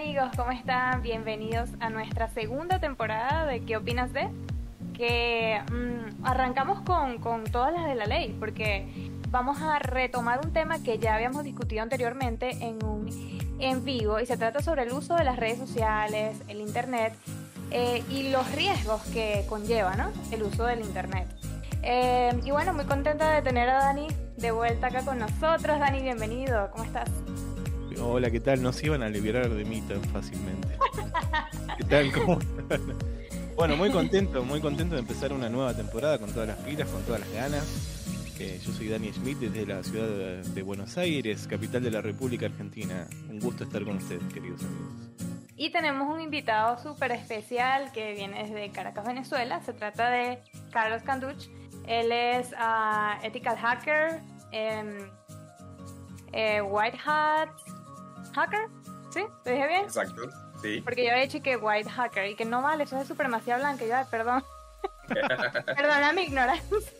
amigos, ¿cómo están? Bienvenidos a nuestra segunda temporada de ¿Qué opinas de? Que mm, arrancamos con, con todas las de la ley, porque vamos a retomar un tema que ya habíamos discutido anteriormente en un en vivo y se trata sobre el uso de las redes sociales, el internet eh, y los riesgos que conlleva ¿no? el uso del internet. Eh, y bueno, muy contenta de tener a Dani de vuelta acá con nosotros. Dani, bienvenido, ¿cómo estás? Hola, ¿qué tal? No se iban a liberar de mí tan fácilmente. ¿Qué tal? ¿Cómo están? Bueno, muy contento, muy contento de empezar una nueva temporada con todas las pilas, con todas las ganas. Eh, yo soy Dani Schmidt desde la ciudad de Buenos Aires, capital de la República Argentina. Un gusto estar con ustedes, queridos amigos. Y tenemos un invitado súper especial que viene desde Caracas, Venezuela. Se trata de Carlos Canduch. Él es uh, ethical hacker, em, eh, white hat hacker. ¿Sí? ¿Lo dije bien? Exacto, sí. Porque yo he dicho que white hacker y que no vale, eso es supremacía blanca. Y yo, perdón. Perdona mi ignorancia.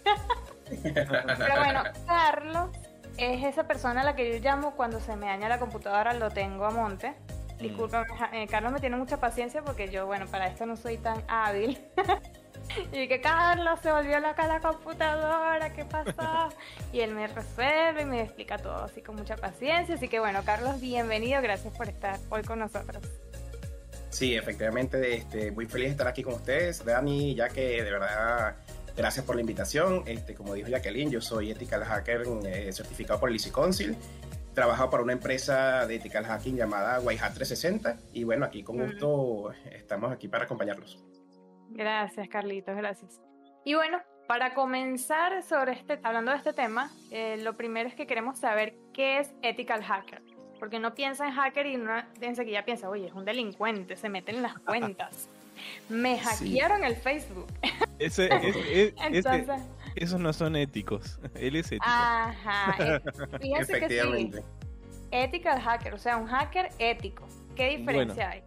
Pero bueno, Carlos es esa persona a la que yo llamo cuando se me daña la computadora, lo tengo a monte. Mm. Disculpa, eh, Carlos me tiene mucha paciencia porque yo, bueno, para esto no soy tan hábil. y que Carlos se volvió loca la computadora, ¿qué pasó? y él me resuelve y me explica todo así con mucha paciencia. Así que bueno, Carlos, bienvenido, gracias por estar hoy con nosotros. Sí, efectivamente, este, muy feliz de estar aquí con ustedes, Dani, ya que de verdad Gracias por la invitación. Este, como dijo Jacqueline, yo soy ethical hacker eh, certificado por el ICI Council. Trabajo para una empresa de ethical hacking llamada Whitehat 360 y bueno, aquí con gusto estamos aquí para acompañarlos. Gracias, Carlitos, gracias. Y bueno, para comenzar sobre este, hablando de este tema, eh, lo primero es que queremos saber qué es ethical hacker. Porque no piensa en hacker y no piensa que ya piensa, oye, es un delincuente, se mete en las cuentas. Me hackearon el Facebook. Ese, esos no son éticos. Él es ético. Ajá. Eh, fíjense que sí. Ethical hacker, o sea, un hacker ético. ¿Qué diferencia hay?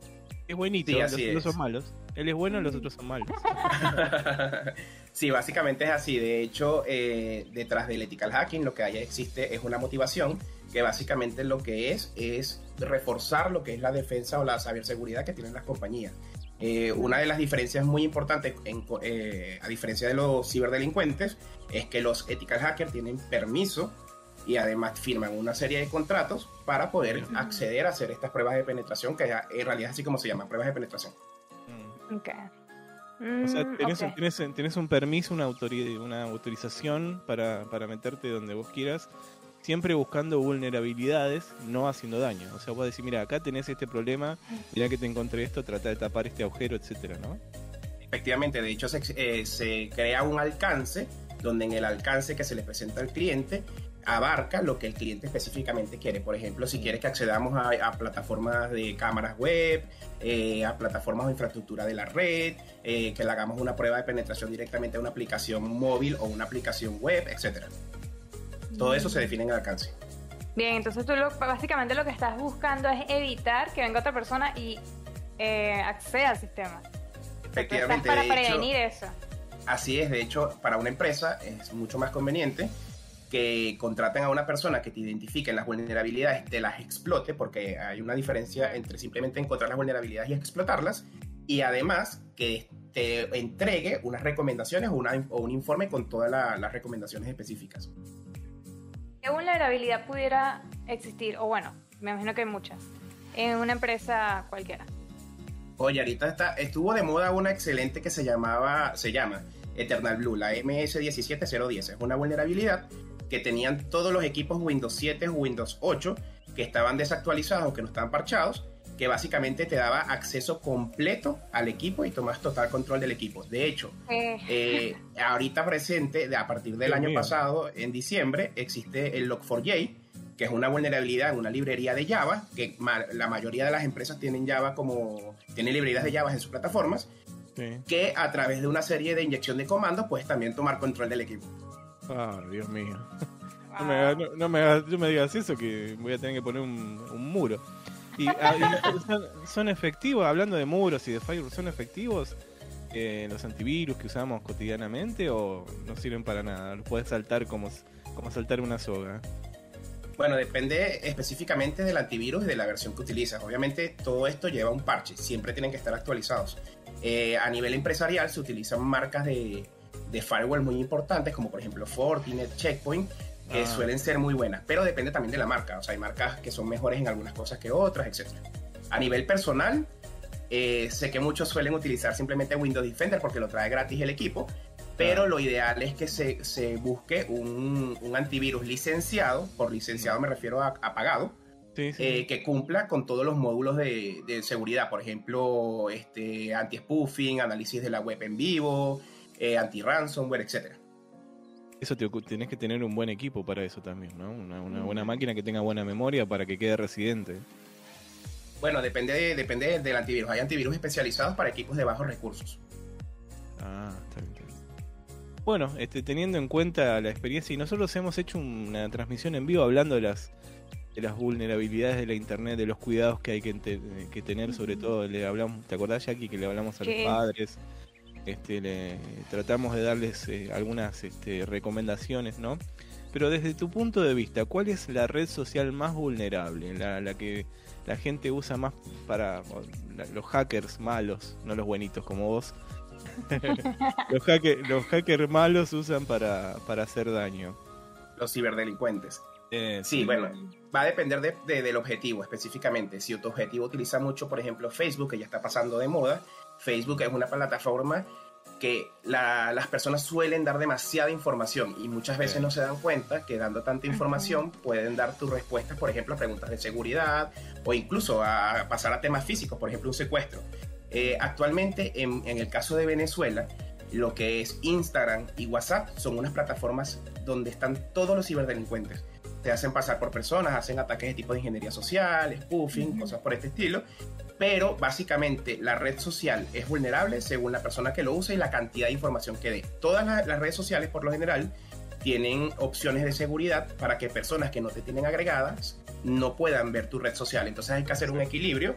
Es buenito, los otros son malos. Él es bueno, los otros son malos. sí, básicamente es así. De hecho, eh, detrás del ethical hacking lo que hay existe es una motivación que básicamente lo que es es reforzar lo que es la defensa o la ciberseguridad que tienen las compañías. Eh, una de las diferencias muy importantes, eh, a diferencia de los ciberdelincuentes, es que los ethical hackers tienen permiso y además firman una serie de contratos para poder acceder a hacer estas pruebas de penetración, que en realidad es así como se llaman, pruebas de penetración. Mm. Ok. o sea, mm, tenés, un permiso, una, una autorización para, para meterte donde vos quieras siempre buscando vulnerabilidades, no haciendo daño. O sea, vos decir, mira, acá tenés este problema, mira que te encontré esto, trata de tapar este agujero, etcétera, ¿no? Efectivamente, de hecho se, eh, se crea un alcance donde en el alcance que se le presenta al cliente abarca lo que el cliente específicamente quiere. Por ejemplo, si quiere que accedamos a, plataformas de cámaras web, eh, a plataformas de infraestructura de la red, eh, que le hagamos una prueba de penetración directamente a una aplicación móvil o una aplicación web, etcétera. Todo eso se define en el alcance. Bien, entonces tú básicamente lo que estás buscando es evitar que venga otra persona y eh, acceda al sistema. Efectivamente. para prevenir eso. Así es, de hecho, para una empresa es mucho más conveniente que contraten a una persona que te identifique las vulnerabilidades, te las explote, porque hay una diferencia entre simplemente encontrar las vulnerabilidades y explotarlas, y además que te entregue unas recomendaciones o, un informe con todas las recomendaciones específicas. ¿Qué vulnerabilidad pudiera existir? O bueno, me imagino que hay muchas. En una empresa cualquiera. Oye, ahorita está, estuvo de moda una excelente que se llamaba, se llama Eternal Blue, la MS17010. Es una vulnerabilidad que tenían todos los equipos Windows 7 o Windows 8 que estaban desactualizados o que no estaban parchados que básicamente te daba acceso completo al equipo y tomas total control del equipo. De hecho, eh. Eh, ahorita presente, a partir del año pasado, en diciembre, existe el Log4j, que es una vulnerabilidad en una librería de Java, que la mayoría de las empresas tienen Java como, tienen librerías de Java en sus plataformas, que a través de una serie de inyección de comandos puedes también tomar control del equipo. Ah, Dios mío. No me, digas eso, que voy a tener que poner un muro. Y, ah, son, efectivos, hablando de muros y de firewall, ¿son efectivos eh, los antivirus que usamos cotidianamente o no sirven para nada? ¿Los puedes saltar como, como saltar una soga? Bueno, depende específicamente del antivirus y de la versión que utilizas. Obviamente todo esto lleva un parche, siempre tienen que estar actualizados. Eh, a nivel empresarial se utilizan marcas de, de firewall muy importantes, como por ejemplo Fortinet, Checkpoint, que ah. suelen ser muy buenas, pero depende también de la marca. O sea, hay marcas que son mejores en algunas cosas que otras, etc. A nivel personal, eh, sé que muchos suelen utilizar simplemente Windows Defender porque lo trae gratis el equipo, pero lo ideal es que se, se busque un, un, antivirus licenciado, por licenciado me refiero a, pagado, eh, que cumpla con todos los módulos de, de seguridad, por ejemplo, este, anti-spoofing, análisis de la web en vivo, eh, anti-ransomware, etc. Eso te, tienes que tener un buen equipo para eso también, ¿no? Una, una, buena máquina que tenga buena memoria para que quede residente. Bueno, depende, depende del antivirus. Hay antivirus especializados para equipos de bajos recursos. Ah, está bien. Bueno, este, teniendo en cuenta la experiencia, y nosotros hemos hecho una transmisión en vivo hablando de las de las vulnerabilidades de la internet, de los cuidados que hay que, que tener, sobre todo le hablamos, ¿te acordás Jackie que le hablamos a los padres? Este, le, tratamos de darles eh, algunas este, recomendaciones, ¿no? Pero desde tu punto de vista, ¿cuál es la red social más vulnerable? La, la que la gente usa más para los hackers malos, no los buenitos como vos, los, los hackers malos usan para, hacer daño. Los ciberdelincuentes. Eh, sí, bueno, va a depender del objetivo específicamente. Si tu objetivo utiliza mucho, por ejemplo, Facebook, que ya está pasando de moda, Facebook es una plataforma que las personas suelen dar demasiada información y muchas veces no se dan cuenta que dando tanta información pueden dar tus respuestas, por ejemplo, a preguntas de seguridad o incluso a pasar a temas físicos, por ejemplo, un secuestro. Eh, actualmente, en, el caso de Venezuela, lo que es Instagram y WhatsApp son unas plataformas donde están todos los ciberdelincuentes. Te hacen pasar por personas, hacen ataques de tipo de ingeniería social, spoofing, cosas por este estilo. Pero básicamente la red social es vulnerable según la persona que lo use y la cantidad de información que dé. Todas las, las redes sociales, por lo general, tienen opciones de seguridad para que personas que no te tienen agregadas no puedan ver tu red social. Entonces hay que hacer un equilibrio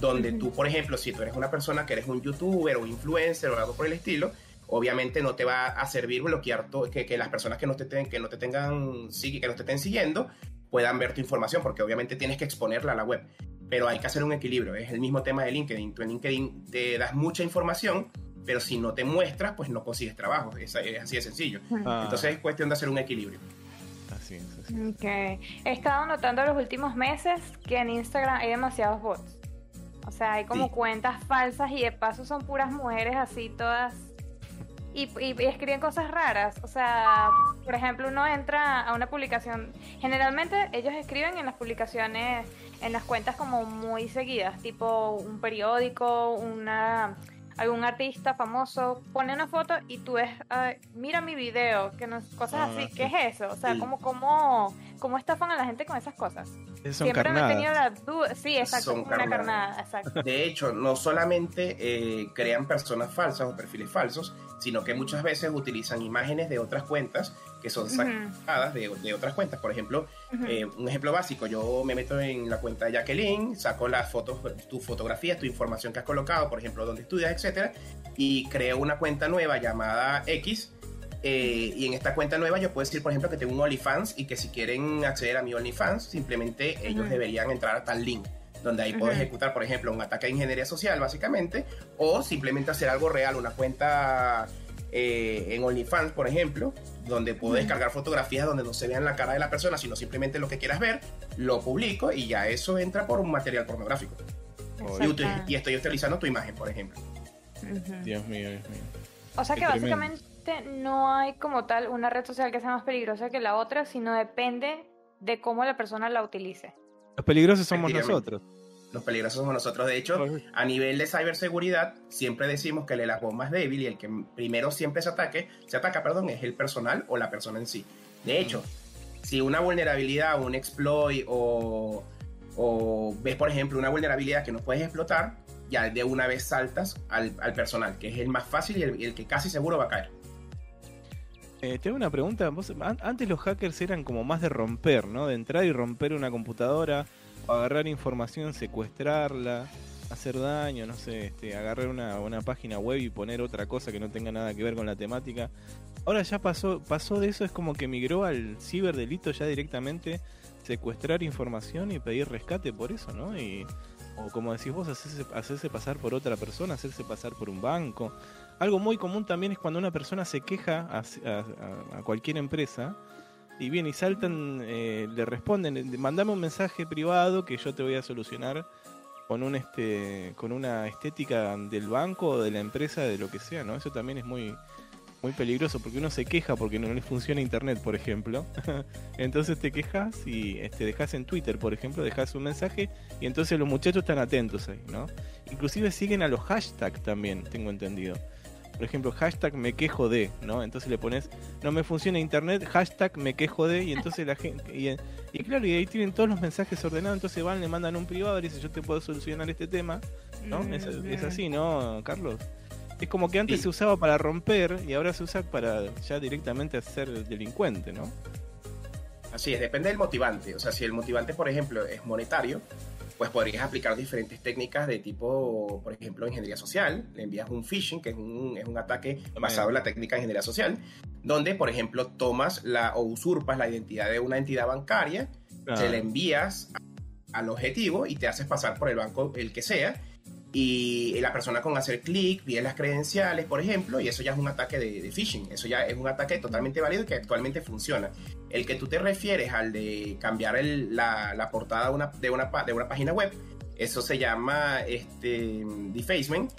donde tú, por ejemplo, si tú eres una persona que eres un youtuber o influencer o algo por el estilo, obviamente no te va a servir bloquear todo, que, que, las personas que no te, que no te tengan, que no te estén siguiendo puedan ver tu información, porque obviamente tienes que exponerla a la web. Pero hay que hacer un equilibrio, es el mismo tema de LinkedIn. Tú en LinkedIn te das mucha información, pero si no te muestras, pues no consigues trabajo. Es, así de sencillo. Ah. Entonces es cuestión de hacer un equilibrio. Así es, así es. Okay. He estado notando los últimos meses que en Instagram hay demasiados bots. O sea, hay como cuentas falsas y de paso son puras mujeres así todas y, escriben cosas raras. O sea, por ejemplo, uno entra a una publicación. Generalmente ellos escriben en las publicaciones, en las cuentas como muy seguidas, tipo un periódico, una algún artista famoso pone una foto y tú ves, mira mi video, que no, cosas ah, así. ¿Qué es eso? O sea, como ¿cómo, cómo, estafan a la gente con esas cosas? Siempre me he tenido la duda. Sí, exacto, una carnada. Exacto. De hecho, no solamente eh, crean personas falsas o perfiles falsos, sino que muchas veces utilizan imágenes de otras cuentas que son sacadas de, de, otras cuentas. Por ejemplo, eh, un ejemplo básico, yo me meto en la cuenta de Jacqueline, saco las fotos, tus fotografías, tu información que has colocado, por ejemplo, dónde estudias, etcétera, y creo una cuenta nueva llamada X. Eh, y en esta cuenta nueva yo puedo decir, por ejemplo, que tengo un OnlyFans y que si quieren acceder a mi OnlyFans, simplemente ellos deberían entrar a tal link donde ahí puedo ejecutar, por ejemplo, un ataque de ingeniería social, básicamente, o simplemente hacer algo real, una cuenta eh, en OnlyFans, por ejemplo, donde puedo descargar fotografías donde no se vean la cara de la persona, sino simplemente lo que quieras ver, lo publico y ya eso entra por un material pornográfico. Y, estoy utilizando tu imagen, por ejemplo. Dios mío, Dios mío. O sea que básicamente no hay como tal una red social que sea más peligrosa que la otra, sino depende de cómo la persona la utilice. Los peligrosos somos nosotros. Los peligrosos somos nosotros. De hecho, a nivel de ciberseguridad, siempre decimos que el eslabón más débil y el que primero siempre se ataque, se ataca, perdón, es el personal o la persona en sí. De hecho, si una vulnerabilidad un exploit o, ves, por ejemplo, una vulnerabilidad que no puedes explotar, ya de una vez saltas al, personal, que es el más fácil y el, que casi seguro va a caer. Eh, tengo una pregunta. antes los hackers eran como más de romper, ¿no? De entrar y romper una computadora, agarrar información, secuestrarla, hacer daño, no sé, este, agarrar una, página web y poner otra cosa que no tenga nada que ver con la temática. ahora ya pasó, pasó de eso, es como que migró al ciberdelito ya directamente, secuestrar información y pedir rescate por eso, ¿no? Y, o como decís vos, hacerse pasar por otra persona, hacerse pasar por un banco. Algo muy común también es cuando una persona se queja a, a- a cualquier empresa y viene y saltan, eh, le responden, mandame un mensaje privado que yo te voy a solucionar con un este con una estética del banco o de la empresa de lo que sea, ¿no? Eso también es muy muy peligroso porque uno se queja porque no le funciona internet, por ejemplo. entonces te quejas y este dejas en Twitter, por ejemplo, dejas un mensaje y entonces los muchachos están atentos ahí, ¿no? Inclusive siguen a los hashtags también, tengo entendido. Por ejemplo, hashtag me quejo de, ¿no? Entonces le pones, no me funciona internet, hashtag me quejo de, y entonces la gente, y, y claro, y ahí tienen todos los mensajes ordenados, entonces van, le mandan un privado y dicen, yo te puedo solucionar este tema, ¿no? Es, es así, ¿no, Carlos? Es como que antes Sí. se usaba para romper y ahora se usa para ya directamente ser delincuente, ¿no? Así es, depende del motivante. O sea, si el motivante, por ejemplo, es monetario, pues podrías aplicar diferentes técnicas de tipo, por ejemplo, ingeniería social. Le envías un phishing, que es un, es un ataque basado en la técnica de ingeniería social, donde, por ejemplo, tomas la o usurpas la identidad de una entidad bancaria, se la envías a- al objetivo y te haces pasar por el banco, el que sea, y la persona con hacer clic pide las credenciales, por ejemplo, y eso ya es un ataque de, de phishing. Eso ya es un ataque totalmente válido y que actualmente funciona. El que tú te refieres al de cambiar el- la, la portada de una, de, una, de una página web, eso se llama este, defacement,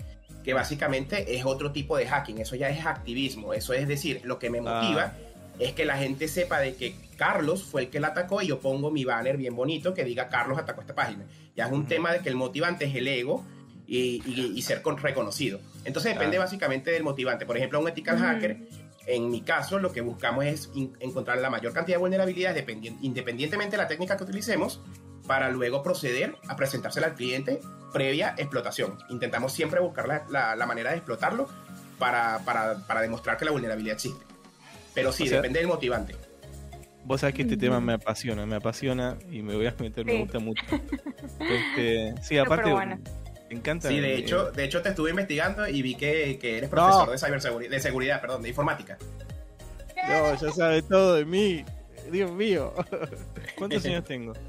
que básicamente es otro tipo de hacking. Eso ya es activismo. Eso es decir, lo que me motiva es que la gente sepa de que Carlos fue el que la atacó y yo pongo mi banner bien bonito que diga Carlos atacó esta página. Ya es un tema de que el motivante es el ego y, y- y ser con- reconocido. Entonces depende Claro. básicamente del motivante. Por ejemplo, un ethical hacker, en mi caso, lo que buscamos es in- encontrar la mayor cantidad de vulnerabilidades dependien- independientemente de la técnica que utilicemos para luego proceder a presentársela al cliente previa explotación. Intentamos siempre buscar la, la- la manera de explotarlo para, para- para demostrar que la vulnerabilidad existe. Pero sí, O sea- depende del motivante. Vos sabés que este tema me apasiona, me apasiona y me voy a meter, me gusta mucho. Este, sí, aparte, bueno. Me encanta. Sí, de eh, hecho, de hecho te estuve investigando y vi que, que eres profesor No. de ciberseguridad, de seguridad, perdón, de informática. No, ya sabe todo de mí. Dios mío. ¿Cuántos años tengo?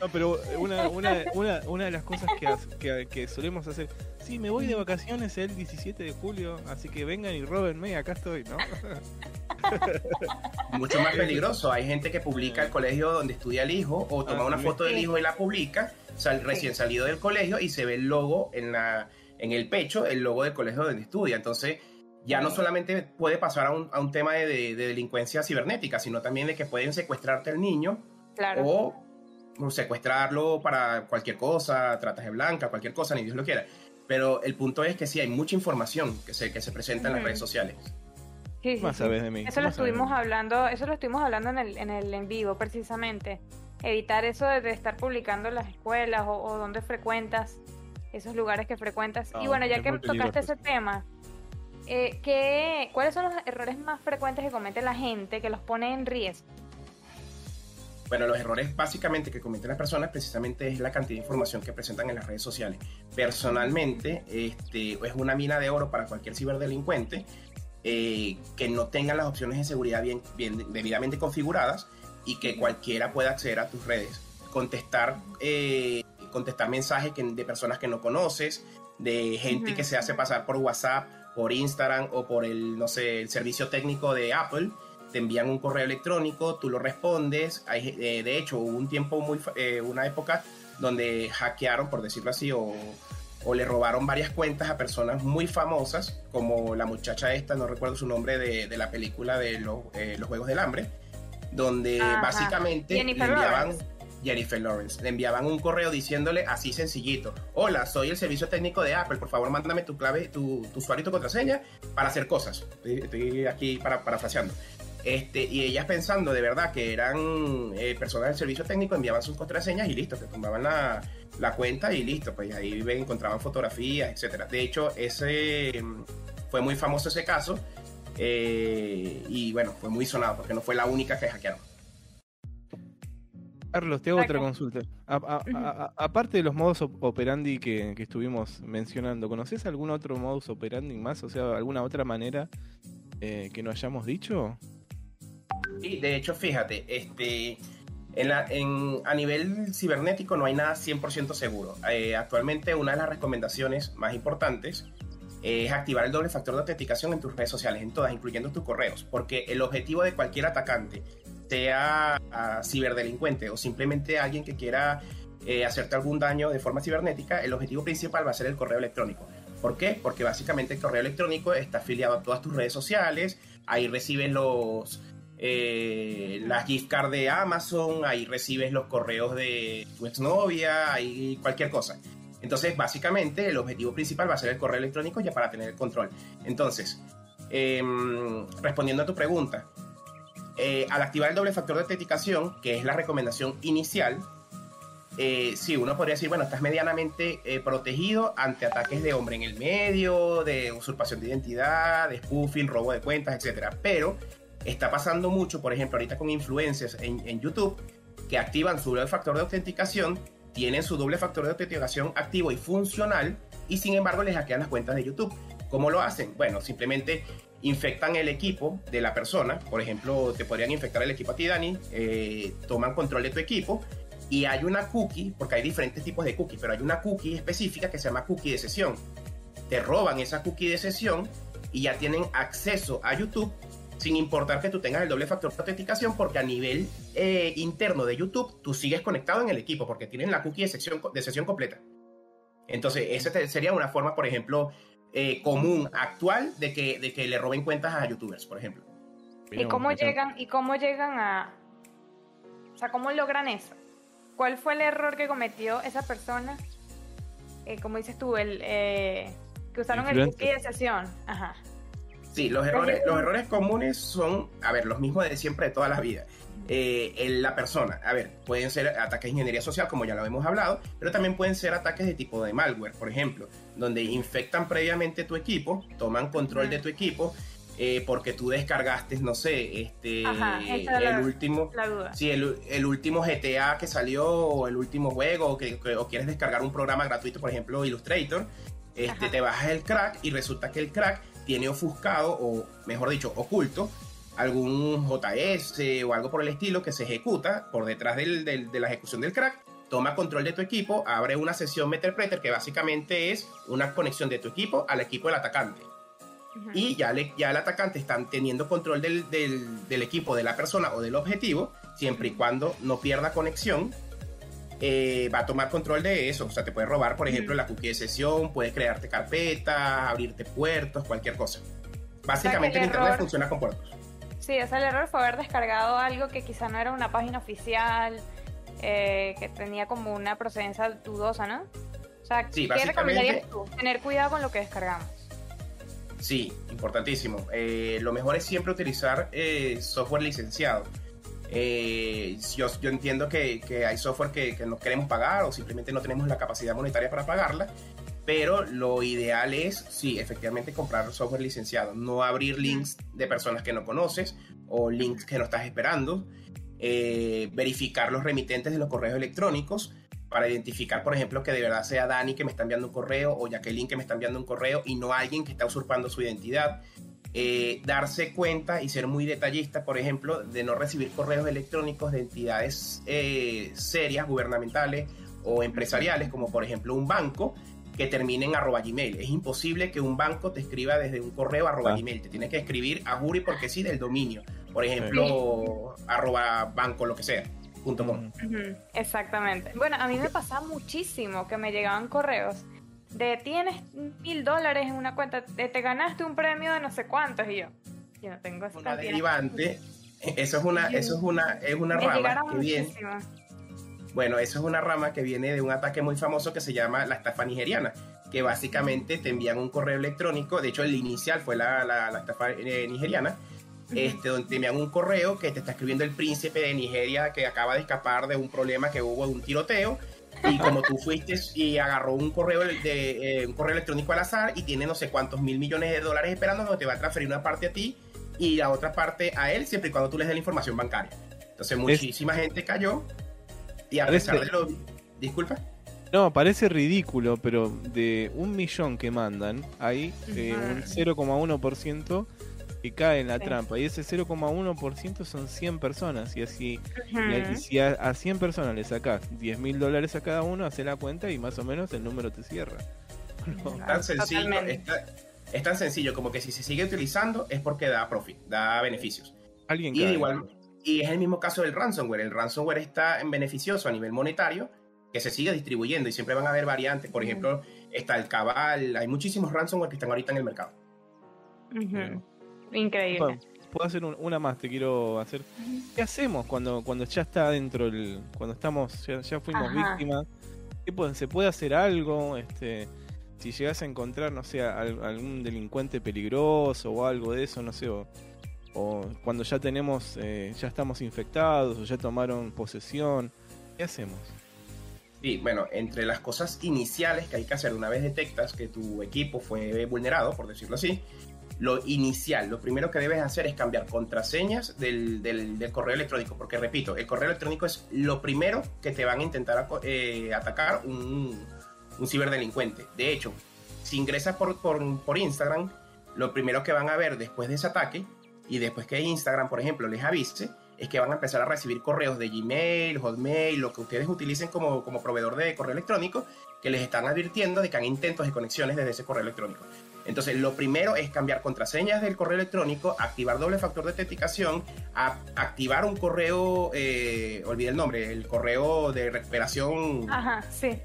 No, pero una, una, una, una de las cosas que, que, que solemos hacer. Sí, me voy de vacaciones el 17 de julio, así que vengan y róbenme, acá estoy, ¿no? Mucho más peligroso. Hay gente que publica el colegio donde estudia el hijo o toma Ah, una foto del hijo y la publica, sal- recién salido del colegio y se ve el logo en, la, en el pecho, el logo del colegio donde estudia. Entonces, ya no solamente puede pasar a un, a un tema de, de- de delincuencia cibernética, sino también de que pueden secuestrarte al niño Claro. o o secuestrarlo para cualquier cosa, tratas de blanca, cualquier cosa, ni Dios lo quiera. Pero el punto es que sí, hay mucha información que se, que se presenta en las redes sociales. Sí, sí, Más sí. sabes de mí. Eso lo estuvimos hablando, eso lo estuvimos hablando en el, en el en vivo precisamente. Evitar eso de, de estar publicando en las escuelas o, o donde frecuentas, esos lugares que frecuentas. y No, bueno, ya que tocaste ese tema, eh, ¿qué- ¿cuáles son los errores más frecuentes que comete la gente que los pone en riesgo? Bueno, los errores básicamente que cometen las personas precisamente es la cantidad de información que presentan en las redes sociales. Personalmente, este, es una mina de oro para cualquier ciberdelincuente eh, que no tengan las opciones de seguridad bien, bien debidamente configuradas y que cualquiera pueda acceder a tus redes. Contestar, eh, contestar mensajes que- de personas que no conoces, de gente que se hace pasar por WhatsApp, por Instagram o por el, no sé, el servicio técnico de Apple te envían un correo electrónico, tú lo respondes. Hay, eh, de hecho, hubo un tiempo muy, eh, una época donde hackearon, por decirlo así, o, o le robaron varias cuentas a personas muy famosas, como la muchacha esta, no recuerdo su nombre, de, de la película de los, eh, los Juegos del Hambre, donde Ajá. básicamente Jennifer le enviaban... Lawrence. Jennifer Lawrence. Le enviaban un correo diciéndole así sencillito. Hola, soy el servicio técnico de Apple. Por favor, mándame tu clave, tu, tu usuario y tu contraseña para hacer cosas. Estoy, estoy aquí para, parafraseando. Este, y ellas pensando de verdad que eran eh, personas del servicio técnico, enviaban sus contraseñas y listo, te tomaban la, la cuenta y listo, pues ahí ven, encontraban fotografías, etcétera. De hecho, ese fue muy famoso ese caso eh, y bueno, fue muy sonado porque no fue la única que hackearon. Carlos, te hago otra consulta. A- a- a- a- aparte de los modos op- operandi que, que estuvimos mencionando, ¿conoces algún otro modus operandi más? O sea, alguna otra manera eh, que no hayamos dicho? Sí, de hecho, fíjate, este, en la, en, a nivel cibernético no hay nada 100% seguro. Eh, actualmente una de las recomendaciones más importantes es activar el doble factor de autenticación en tus redes sociales, en todas, incluyendo tus correos, porque el objetivo de cualquier atacante, sea ciberdelincuente o simplemente alguien que quiera eh, hacerte algún daño de forma cibernética, el objetivo principal va a ser el correo electrónico. ¿Por qué? Porque básicamente el correo electrónico está afiliado a todas tus redes sociales, ahí recibes los, eh, las gift cards de Amazon, ahí recibes los correos de tu exnovia, ahí cualquier cosa. Entonces, básicamente, el objetivo principal va a ser el correo electrónico ya para tener el control. Entonces, em, respondiendo a tu pregunta, eh, al activar el doble factor de autenticación, que es la recomendación inicial, eh, sí, uno podría decir, bueno, estás medianamente eh, protegido ante ataques de hombre en el medio, de usurpación de identidad, de spoofing, robo de cuentas, etcétera. Pero está pasando mucho, por ejemplo, ahorita con influencers en, en YouTube que activan su doble factor de autenticación tienen su doble factor de autenticación activo y funcional y sin embargo les hackean las cuentas de YouTube. ¿Cómo lo hacen? Bueno, simplemente infectan el equipo de la persona. Por ejemplo, te podrían infectar el equipo a ti, Dani. Eh, toman control de tu equipo y hay una cookie, porque hay diferentes tipos de cookies, pero hay una cookie específica que se llama cookie de sesión. Te roban esa cookie de sesión y ya tienen acceso a YouTube sin importar que tú tengas el doble factor de autenticación, porque a nivel eh, interno de YouTube tú sigues conectado en el equipo, porque tienen la cookie de, sesión, de sesión completa. Entonces, esa sería una forma, por ejemplo, eh, común, actual, de que, de que le roben cuentas a youtubers, por ejemplo. ¿Y cómo llegan, y cómo llegan a... O sea, ¿cómo logran eso? ¿Cuál fue el error que cometió esa persona? Eh, como dices tú, el que usaron el cookie de sesión. Ajá. Sí, los errores, los errores comunes son, a ver, los mismos de siempre de toda la vida. Eh, la persona, a ver, pueden ser ataques de ingeniería social, como ya lo hemos hablado, pero también pueden ser ataques de tipo de malware, por ejemplo, donde infectan previamente tu equipo, toman control de tu equipo, eh, porque tú descargaste, no sé, este, el último, sí, el, el, último GTA que salió o el último juego o que, o quieres descargar un programa gratuito, por ejemplo, Illustrator, este, te bajas el crack y resulta que el crack tiene ofuscado o, mejor dicho, oculto algún JS o algo por el estilo que se ejecuta por detrás del, de la ejecución del crack, toma control de tu equipo, abre una sesión Meterpreter que básicamente es una conexión de tu equipo al equipo del atacante. Y ya, le, ya el atacante está teniendo control del, del, del, equipo de la persona o del objetivo, siempre y cuando no pierda conexión eh, va a tomar control de eso. O sea, te puede robar, por ejemplo, la cookie de sesión, puedes crearte carpetas, abrirte puertos, cualquier cosa. Básicamente el, Internet funciona con puertos. Sí, o sea, el error fue haber descargado algo que quizá no era una página oficial, eh, que tenía como una procedencia dudosa, ¿no? O sea, ¿qué recomendarías tú? Tener cuidado con lo que descargamos. Sí, importantísimo. Eh, lo mejor es siempre utilizar software licenciado eh, yo, entiendo que, hay software que, que, no queremos pagar o simplemente no tenemos la capacidad monetaria para pagarla, pero lo ideal es, sí, efectivamente comprar software licenciado, no abrir links de personas que no conoces o links que no estás esperando, eh, verificar los remitentes de los correos electrónicos para identificar, por ejemplo, que de verdad sea Dani que me está enviando un correo o Jacqueline que me está enviando un correo y no alguien que está usurpando su identidad. Eh, darse cuenta y ser muy detallista, por ejemplo, de no recibir correos electrónicos de entidades eh, serias, gubernamentales o empresariales, como por ejemplo un banco, que termine en arroba gmail. Es imposible que un banco te escriba desde un correo arroba gmail. Te tiene que escribir a Juri porque sí del dominio. Por ejemplo, arroba banco, lo que sea. Punto com. Exactamente. Bueno, a mí me pasa muchísimo que me llegaban correos de tienes mil dólares en una cuenta, de, te ganaste un premio de no sé cuántos y yo, yo no tengo esa Una derivante, eso es una, eso es una, es una rama que viene. Bueno, eso es una rama que viene de un ataque muy famoso que se llama la estafa nigeriana, que básicamente te envían un correo electrónico, de hecho el inicial fue la, la, estafa eh, nigeriana, este, donde te envían un correo que te está escribiendo el príncipe de Nigeria que acaba de escapar de un problema que hubo de un tiroteo y como tú fuiste y agarró un correo de eh, un correo electrónico al azar y tiene no sé cuántos mil millones de dólares esperando donde te va a transferir una parte a ti y la otra parte a él siempre y cuando tú les des la información bancaria. Entonces muchísima gente cayó y a pesar de lo disculpa. No, parece ridículo, pero de un millón que mandan, hay eh, un 0,1% que cae en la trampa. Y ese 0,1% son 100 personas. Y así, y, si a, 100 personas le sacas 10 mil dólares a cada uno, hace la cuenta y más o menos el número te cierra. Tan sencillo, es tan sencillo como que si se sigue utilizando es porque da profit, da beneficios. Alguien y, igual, y es el mismo caso del ransomware. El ransomware está en beneficioso a nivel monetario que se sigue distribuyendo y siempre van a haber variantes. Por ejemplo, está el Cabal, hay muchísimos ransomware que están ahorita en el mercado. Increíble. puedo hacer una más, te quiero hacer. ¿Qué hacemos cuando, cuando ya está dentro, el, cuando estamos, ya, fuimos víctimas? ¿Qué ¿Se puede hacer algo? Este, si llegas a encontrar, no sé, algún delincuente peligroso o algo de eso, no sé, o, cuando ya tenemos, eh, ya estamos infectados o ya tomaron posesión, ¿qué hacemos? Sí, bueno, entre las cosas iniciales que hay que hacer una vez detectas que tu equipo fue vulnerado, por decirlo así, lo inicial, lo primero que debes hacer es cambiar contraseñas del, correo electrónico, porque repito, el correo electrónico es lo primero que te van a intentar eh, atacar un, ciberdelincuente. De hecho, si ingresas por, por, Instagram, lo primero que van a ver después de ese ataque y después que Instagram, por ejemplo, les avise, es que van a empezar a recibir correos de Gmail, Hotmail, lo que ustedes utilicen como, como proveedor de correo electrónico, que les están advirtiendo de que han intentos de conexiones desde ese correo electrónico. Entonces, lo primero es cambiar contraseñas del correo electrónico, activar doble factor de autenticación, activar un correo, eh, olvide el nombre, el correo de recuperación. Ajá, sí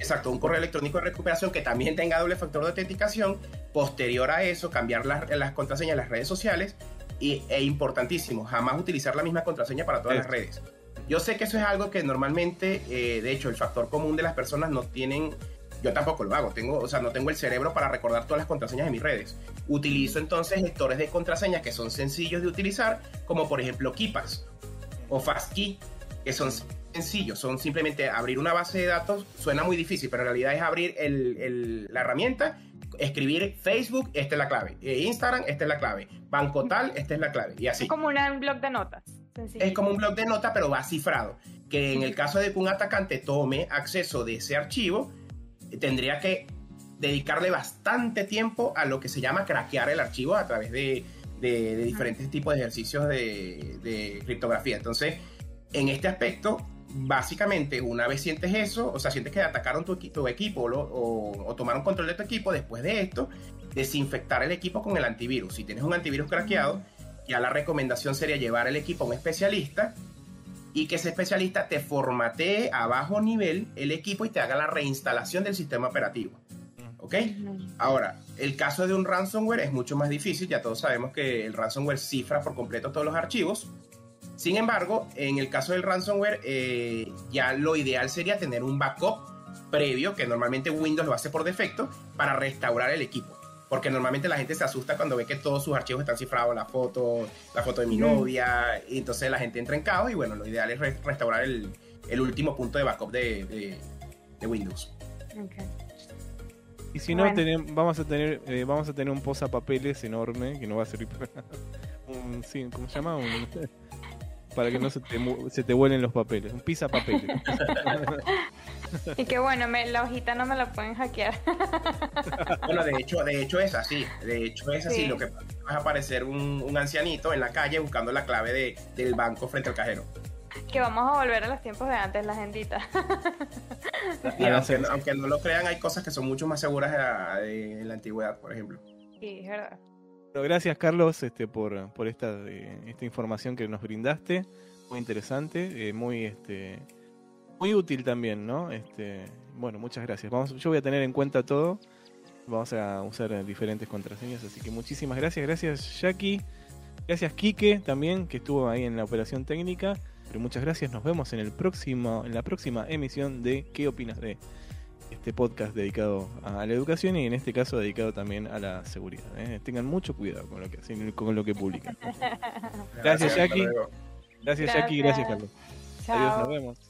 Exacto, un correo electrónico de recuperación que también tenga doble factor de autenticación. Posterior a eso, cambiar las, las contraseñas en las redes sociales. Y, e importantísimo, jamás utilizar la misma contraseña para todas las redes. Yo sé que eso es algo que normalmente, eh, de hecho, el factor común de las personas no tienen yo tampoco lo hago, tengo, o sea, no tengo el cerebro para recordar todas las contraseñas de mis redes. Utilizo entonces gestores de contraseñas que son sencillos de utilizar, como por ejemplo KeePass o FastKey, que son sencillo, son simplemente abrir una base de datos, suena muy difícil, pero en realidad es abrir la herramienta, escribir Facebook, esta es la clave, eh, Instagram, esta es la clave, Banco tal, esta es la clave, y así. Es como un blog de notas. Es como un blog de notas, pero va cifrado, que en el caso de que un atacante tome acceso de ese archivo, tendría que dedicarle bastante tiempo a lo que se llama craquear el archivo a través de, diferentes tipos de ejercicios de, de criptografía. Entonces, en este aspecto, básicamente, una vez sientes eso, o sea, sientes que atacaron tu, equipo o, tomaron control de tu equipo, después de esto, desinfectar el equipo con el antivirus. Si tienes un antivirus craqueado, ya la recomendación sería llevar el equipo a un especialista y que ese especialista te formatee a bajo nivel el equipo y te haga la reinstalación del sistema operativo. ¿Ok? Ahora, el caso de un ransomware es mucho más difícil, ya todos sabemos que el ransomware cifra por completo todos los archivos sin embargo, en el caso del ransomware, eh, ya lo ideal sería tener un backup previo, que normalmente Windows lo hace por defecto, para restaurar el equipo. Porque normalmente la gente se asusta cuando ve que todos sus archivos están cifrados, la foto, la foto de mi novia, y entonces la gente entra en caos y bueno, lo ideal es restaurar el, último punto de backup de, Windows. Y si no, vamos a tener eh, vamos a tener un posapapeles enorme que no va a servir para un, sí, ¿cómo se llama? Un, para que no se te, se te vuelen los papeles. Un pisa papeles. y que bueno, la hojita no me la pueden hackear. bueno, de hecho, de hecho es así. De hecho es así. Lo que va a aparecer un, ancianito en la calle buscando la clave de, del banco frente al cajero. Que vamos a volver a los tiempos de antes, la gentita. aunque, no lo crean, hay cosas que son mucho más seguras en la antigüedad, por ejemplo. Sí, es verdad gracias Carlos este, por, esta, eh, esta información que nos brindaste, muy interesante, eh, muy este, muy útil también, ¿no? Este, bueno, muchas gracias. Vamos, yo voy a tener en cuenta todo. Vamos a usar diferentes contraseñas, así que muchísimas gracias, gracias Jackie, gracias Quique también que estuvo ahí en la operación técnica. Pero muchas gracias, nos vemos en el próximo, en la próxima emisión de ¿Qué opinas de? Este podcast dedicado a la educación y en este caso dedicado también a la seguridad. ¿eh? Tengan mucho cuidado con lo que hacen, con lo que publican. Gracias, Jackie. Gracias, Jackie. Gracias, Carlos. Adiós, nos vemos.